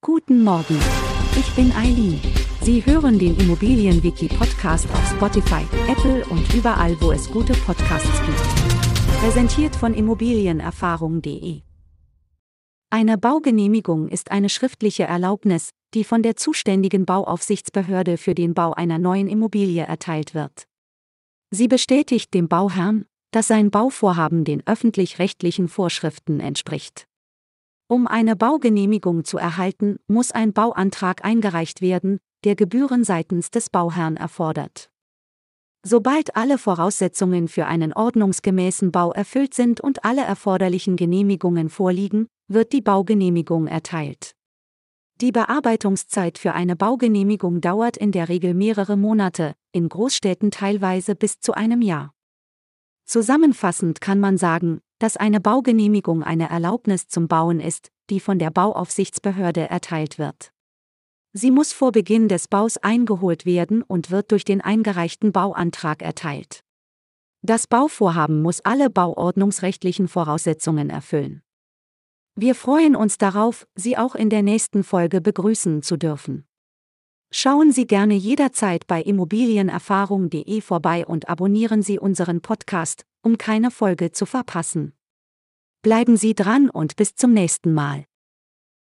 Guten Morgen. Ich bin Eileen. Sie hören den Immobilienwiki-Podcast auf Spotify, Apple und überall, wo es gute Podcasts gibt. Präsentiert von Immobilienerfahrung.de. Eine Baugenehmigung ist eine schriftliche Erlaubnis, die von der zuständigen Bauaufsichtsbehörde für den Bau einer neuen Immobilie erteilt wird. Sie bestätigt dem Bauherrn, dass sein Bauvorhaben den öffentlich-rechtlichen Vorschriften entspricht. Um eine Baugenehmigung zu erhalten, muss ein Bauantrag eingereicht werden, der Gebühren seitens des Bauherrn erfordert. Sobald alle Voraussetzungen für einen ordnungsgemäßen Bau erfüllt sind und alle erforderlichen Genehmigungen vorliegen, wird die Baugenehmigung erteilt. Die Bearbeitungszeit für eine Baugenehmigung dauert in der Regel mehrere Monate, in Großstädten teilweise bis zu einem Jahr. Zusammenfassend kann man sagen, dass eine Baugenehmigung eine Erlaubnis zum Bauen ist, die von der Bauaufsichtsbehörde erteilt wird. Sie muss vor Beginn des Baus eingeholt werden und wird durch den eingereichten Bauantrag erteilt. Das Bauvorhaben muss alle bauordnungsrechtlichen Voraussetzungen erfüllen. Wir freuen uns darauf, Sie auch in der nächsten Folge begrüßen zu dürfen. Schauen Sie gerne jederzeit bei immobilienerfahrung.de vorbei und abonnieren Sie unseren Podcast, um keine Folge zu verpassen. Bleiben Sie dran und bis zum nächsten Mal.